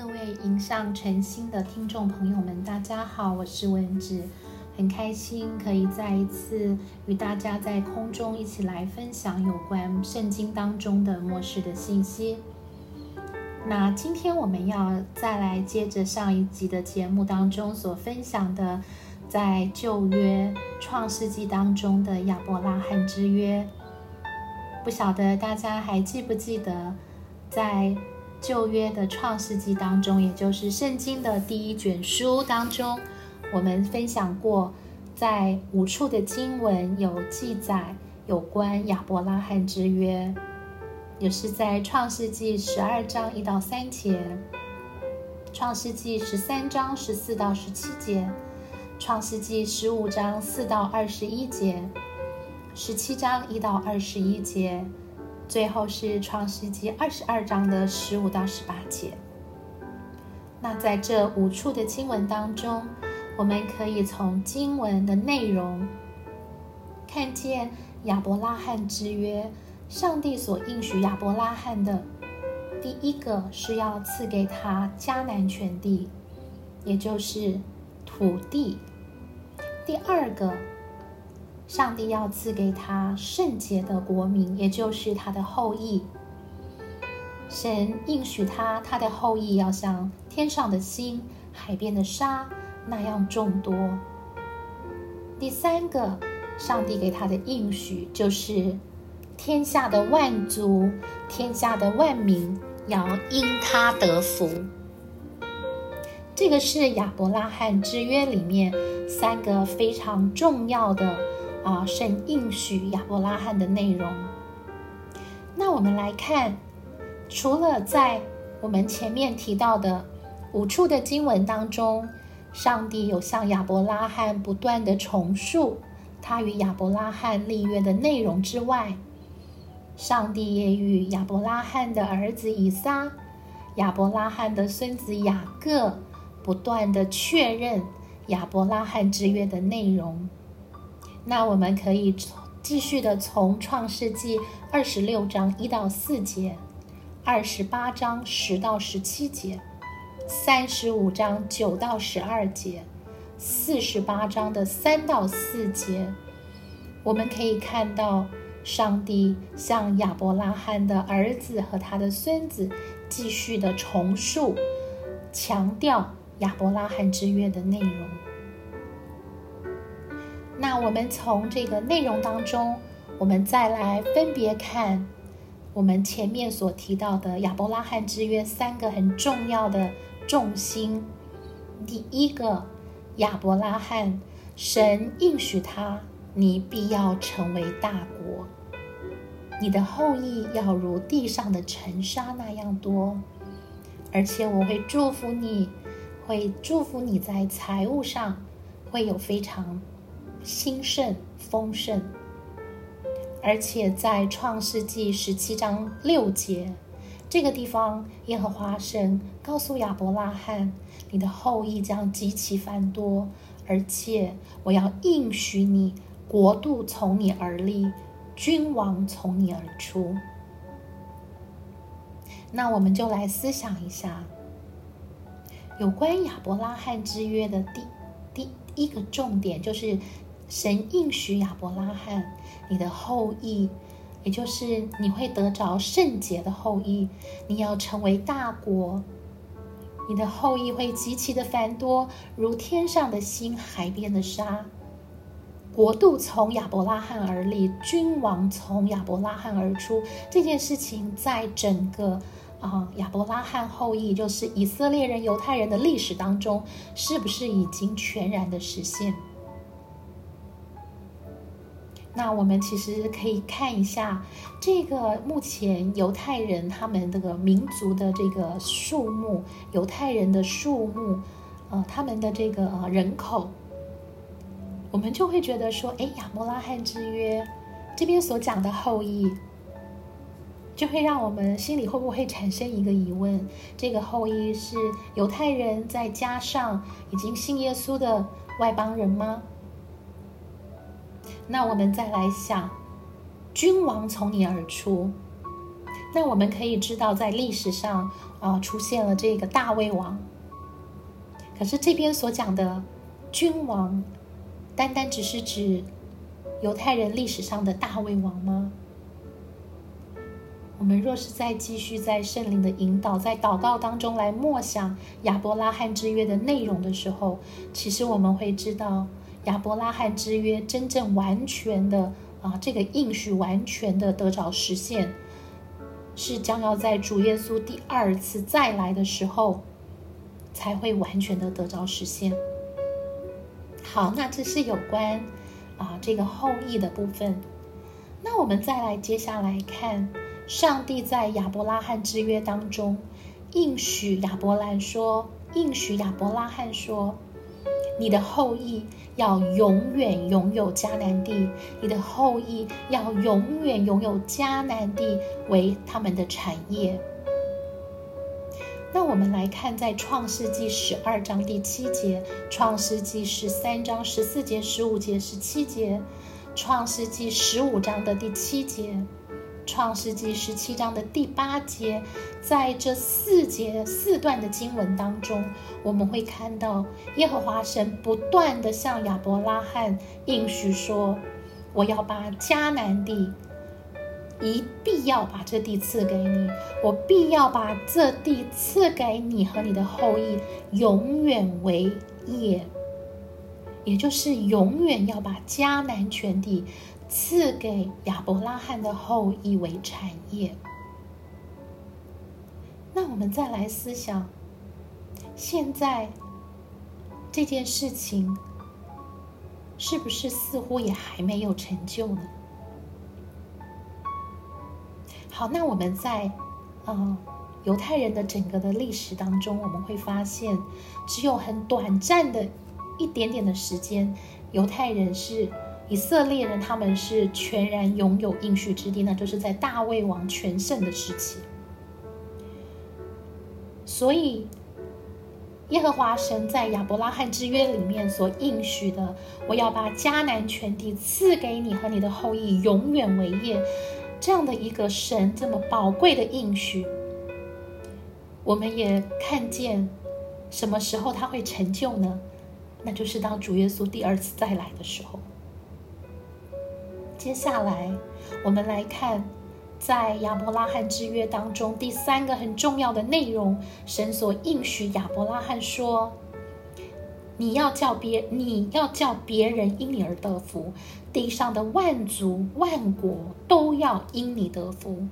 各位迎上晨星的听众朋友们，大家好，我是文子，很开心可以再一次与大家在空中一起来分享有关圣经当中的末世的信息。那今天我们要再来接着上一集的节目当中所分享的，在旧约创世纪当中的亚伯拉罕之约，不晓得大家还记不记得在。旧约的创世纪当中，也就是圣经的第一卷书当中，我们分享过，在五处的经文有记载有关亚伯拉罕之约，也是在创世纪十二章一到三节，创世纪十三章十四到十七节，创世纪十五章四到二十一节，十七章一到二十一节。最后是创世纪二十二章的十五到十八节。那在这五处的经文当中，我们可以从经文的内容看见亚伯拉罕之约，上帝所应许亚伯拉罕的，第一个是要赐给他迦南全地，也就是土地；第二个。上帝要赐给他圣洁的国民，也就是他的后裔。神应许他，他的后裔要像天上的星、海边的沙那样众多。第三个，上帝给他的应许就是天下的万族、天下的万民要因他得福。这个是亚伯拉罕之约里面三个非常重要的。啊，神应许亚伯拉罕的内容。那我们来看，除了在我们前面提到的五处的经文当中，上帝有向亚伯拉罕不断的重述他与亚伯拉罕立约的内容之外，上帝也与亚伯拉罕的儿子以撒、亚伯拉罕的孙子雅各不断的确认亚伯拉罕之约的内容。那我们可以继续的从创世纪二十六章一到四节，二十八章十到十七节，三十五章九到十二节，四十八章的三到四节，我们可以看到上帝向亚伯拉罕的儿子和他的孙子继续的重述、强调亚伯拉罕之约的内容。那我们从这个内容当中，我们再来分别看我们前面所提到的亚伯拉罕之约三个很重要的重心。第一个，亚伯拉罕，神应许他，你必要成为大国，你的后裔要如地上的尘沙那样多，而且我会祝福你，会祝福你在财务上会有非常。兴盛丰盛，而且在创世纪十七章六节这个地方，耶和华神告诉亚伯拉罕：“你的后裔将极其繁多，而且我要应许你，国度从你而立，君王从你而出。”那我们就来思想一下，有关亚伯拉罕之约的第第一个重点就是。神应许亚伯拉罕，你的后裔，也就是你会得着圣洁的后裔，你要成为大国，你的后裔会极其的繁多，如天上的星，海边的沙。国度从亚伯拉罕而立，君王从亚伯拉罕而出。这件事情在整个啊亚伯拉罕后裔，就是以色列人、犹太人的历史当中，是不是已经全然的实现？那我们其实可以看一下这个目前犹太人他们这个民族的这个数目，犹太人的数目，呃，他们的这个人口，我们就会觉得说，哎，亚伯拉罕之约这边所讲的后裔，就会让我们心里会不会产生一个疑问：这个后裔是犹太人再加上已经信耶稣的外邦人吗？那我们再来想，君王从你而出，那我们可以知道，在历史上啊出现了这个大卫王。可是这边所讲的君王，单单只是指犹太人历史上的大卫王吗？我们若是在继续在圣灵的引导，在祷告当中来默想亚伯拉罕之约的内容的时候，其实我们会知道，亚伯拉罕之约真正完全的啊，这个应许完全的得着实现，是将要在主耶稣第二次再来的时候，才会完全的得着实现。好，那这是有关啊这个后裔的部分。那我们再来接下来看。上帝在亚伯拉罕之约当中应许亚伯兰说：“应许亚伯拉罕说，你的后裔要永远拥有迦南地，你的后裔要永远拥有迦南地为他们的产业。”那我们来看，在创世纪十二章第七节，创世纪十三章十四节、十五节、十七节，创世纪十五章的第七节。创世纪十七章的第八节，在这四节四段的经文当中，我们会看到耶和华神不断的向亚伯拉罕应许说：“我要把迦南地，一必要把这地赐给你，我必要把这地赐给你和你的后裔，永远为业，也就是永远要把迦南全地。”赐给亚伯拉罕的后裔为产业。那我们再来思想，现在这件事情是不是似乎也还没有成就呢？好，那我们在呃犹太人的整个的历史当中，我们会发现，只有很短暂的一点点的时间，犹太人是。以色列人他们是全然拥有应许之地，那就是在大卫王全盛的时期。所以，耶和华神在亚伯拉罕之约里面所应许的，我要把迦南全地赐给你和你的后裔，永远为业，这样的一个神这么宝贵的应许，我们也看见什么时候他会成就呢？那就是当主耶稣第二次再来的时候。接下来，我们来看，在亚伯拉罕之约当中，第三个很重要的内容，神所应许亚伯拉罕说：“你要叫别，你要叫别人因你而得福，地上的万族万国都要因你得福，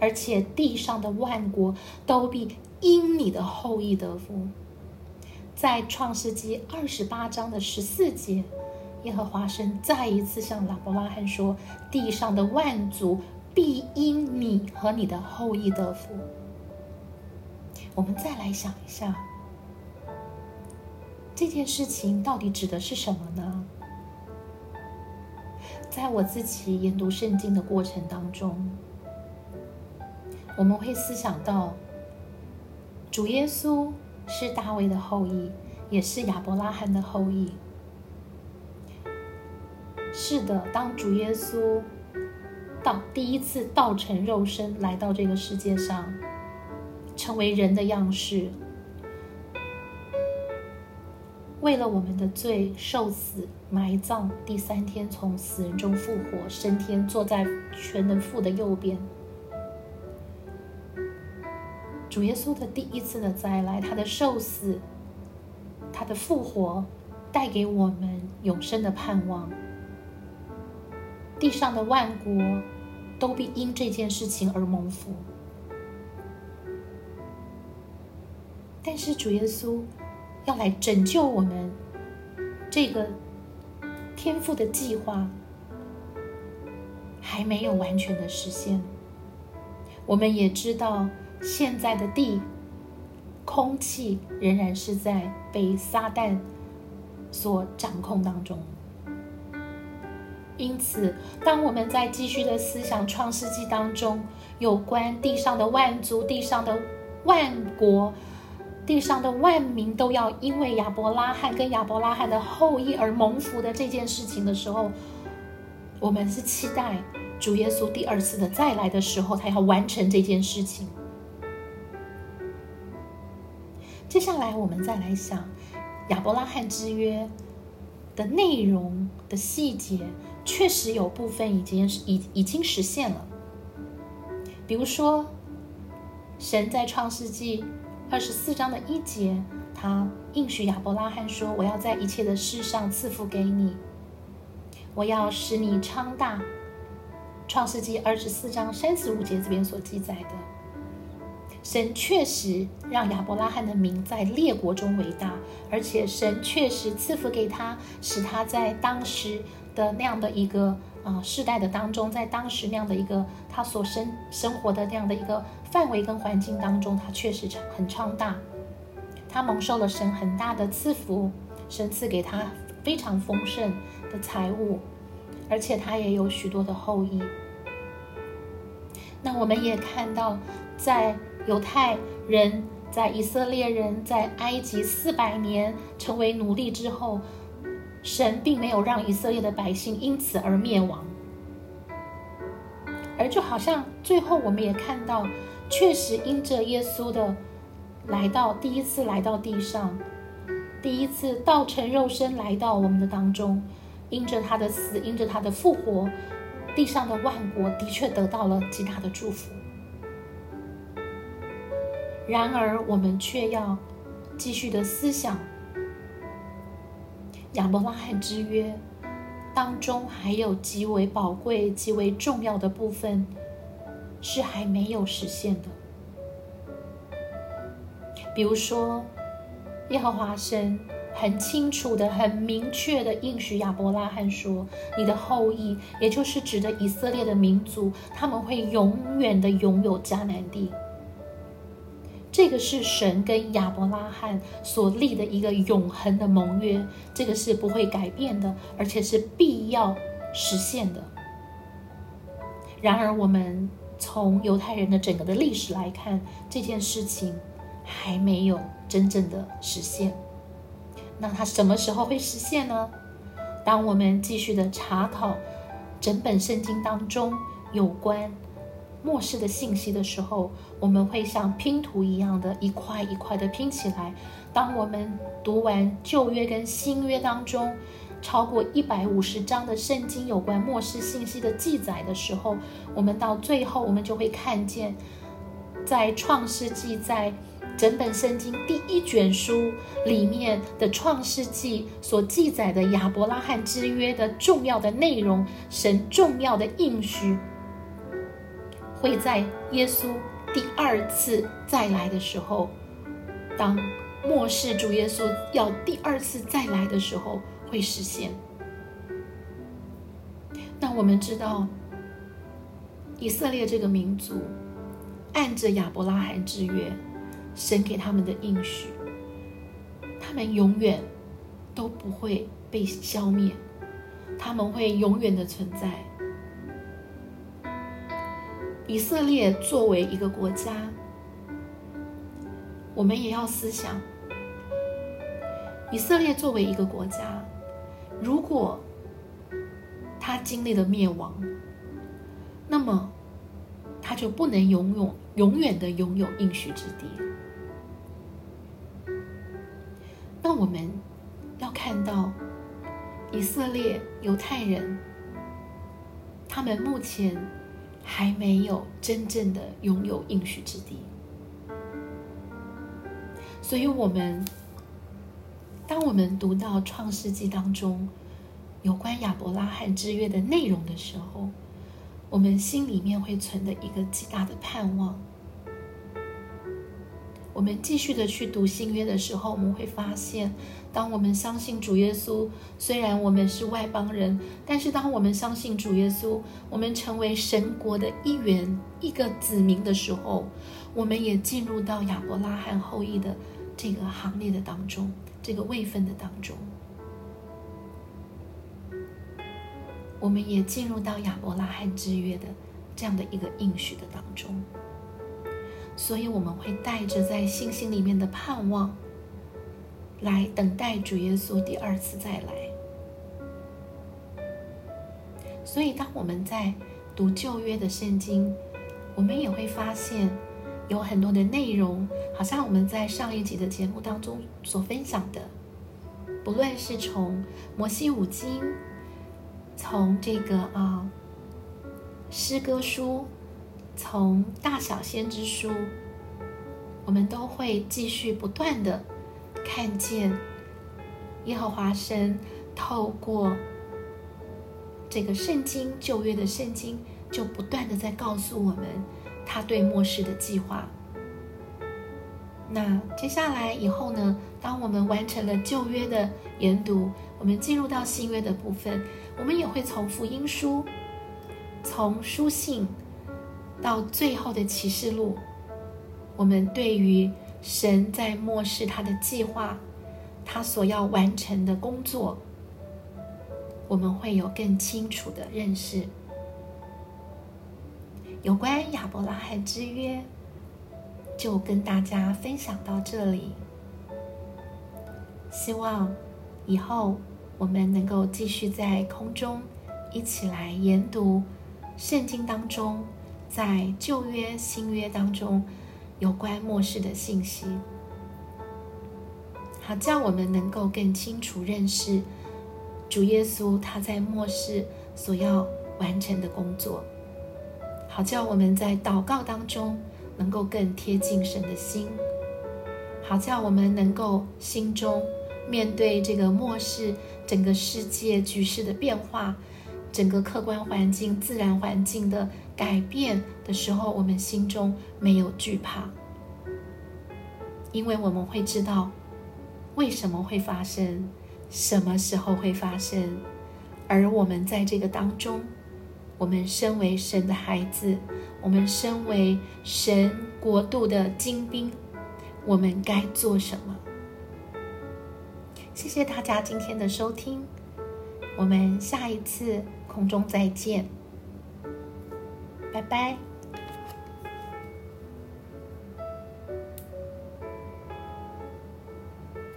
而且地上的万国都必因你的后裔得福。”在创世纪二十八章的十四节。耶和华神再一次向亚伯拉罕说：“地上的万族必因你和你的后裔得福。”我们再来想一下，这件事情到底指的是什么呢？在我自己研读圣经的过程当中，我们会思想到，主耶稣是大卫的后裔，也是亚伯拉罕的后裔。是的，当主耶稣到第一次道成肉身来到这个世界上，成为人的样式，为了我们的罪受死、埋葬，第三天从死人中复活，升天，坐在全能父的右边。主耶稣的第一次的再来，他的受死，他的复活，带给我们永生的盼望。地上的万国都必因这件事情而蒙福，但是主耶稣要来拯救我们，这个天赋的计划还没有完全的实现。我们也知道，现在的地空气仍然是在被撒旦所掌控当中。因此，当我们在继续的思想创世纪当中，有关地上的万族、地上的万国、地上的万民都要因为亚伯拉罕跟亚伯拉罕的后裔而蒙福的这件事情的时候，我们是期待主耶稣第二次的再来的时候，他要完成这件事情。接下来，我们再来想亚伯拉罕之约的内容的细节，确实有部分已经已已经实现了。比如说，神在创世纪二十四章的一节，他应许亚伯拉罕说：“我要在一切的事上赐福给你，我要使你昌大。”创世纪二十四章三十五节这边所记载的，神确实让亚伯拉罕的名在列国中为大，而且神确实赐福给他，使他在当时的那样的一个啊世代的当中，在当时那样的一个他所生生活的那样的一个范围跟环境当中，他确实很昌大，他蒙受了神很大的赐福，神赐给他非常丰盛的财物。而且他也有许多的后裔。那我们也看到，在犹太人、在以色列人、在埃及四百年成为奴隶之后，神并没有让以色列的百姓因此而灭亡。而就好像最后我们也看到，确实因着耶稣的来到，第一次来到地上，第一次道成肉身来到我们的当中。因着他的死，因着他的复活，地上的万国的确得到了极大的祝福。然而，我们却要继续的思想亚伯拉罕之约当中还有极为宝贵、极为重要的部分是还没有实现的，比如说耶和华神。很清楚的、很明确的应许亚伯拉罕说：“你的后裔，也就是指的以色列的民族，他们会永远的拥有迦南地。”这个是神跟亚伯拉罕所立的一个永恒的盟约，这个是不会改变的，而且是必要实现的。然而，我们从犹太人的整个的历史来看，这件事情还没有真正的实现。那它什么时候会实现呢？当我们继续的查考整本圣经当中有关末世的信息的时候，我们会像拼图一样的一块一块的拼起来。当我们读完旧约跟新约当中超过一百五十章的圣经有关末世信息的记载的时候，我们到最后，我们就会看见，在创世纪在。整本圣经第一卷书里面的创世纪所记载的亚伯拉罕之约的重要的内容，神重要的应许，会在耶稣第二次再来的时候，当末世主耶稣要第二次再来的时候会实现。那我们知道，以色列这个民族按着亚伯拉罕之约。神给他们的应许，他们永远都不会被消灭，他们会永远的存在。以色列作为一个国家，我们也要思想：以色列作为一个国家，如果他经历了灭亡，那么他就不能拥有永远的拥有应许之地。那我们要看到以色列犹太人，他们目前还没有真正的拥有应许之地。所以，我们当我们读到创世纪当中有关亚伯拉罕之约的内容的时候，我们心里面会存的一个极大的盼望。我们继续的去读新约的时候，我们会发现，当我们相信主耶稣，虽然我们是外邦人，但是当我们相信主耶稣，我们成为神国的一员、一个子民的时候，我们也进入到亚伯拉罕后裔的这个行列的当中，这个位分的当中，我们也进入到亚伯拉罕之约的这样的一个应许的当中。所以我们会带着在信心里面的盼望，来等待主耶稣第二次再来。所以，当我们在读旧约的圣经，我们也会发现有很多的内容，好像我们在上一集的节目当中所分享的，不论是从摩西五经，从这个啊诗歌书，从大小先知书，我们都会继续不断的看见耶和华神透过。这个圣经旧约的圣经就不断的在告诉我们他对末世的计划。那接下来以后呢？当我们完成了旧约的研读，我们进入到新约的部分，我们也会从福音书、从书信到最后的启示录，我们对于神在漠视他的计划，他所要完成的工作。我们会有更清楚的认识。有关亚伯拉罕之约，就跟大家分享到这里。希望以后我们能够继续在空中一起来研读圣经当中，在旧约、新约当中有关末世的信息，好叫我们能够更清楚认识。主耶稣他在末世所要完成的工作，好叫我们在祷告当中能够更贴近神的心，好叫我们能够心中面对这个末世整个世界局势的变化，整个客观环境、自然环境的改变的时候，我们心中没有惧怕，因为我们会知道为什么会发生。什么时候会发生？而我们在这个当中，我们身为神的孩子，我们身为神国度的精兵，我们该做什么？谢谢大家今天的收听，我们下一次空中再见，拜拜。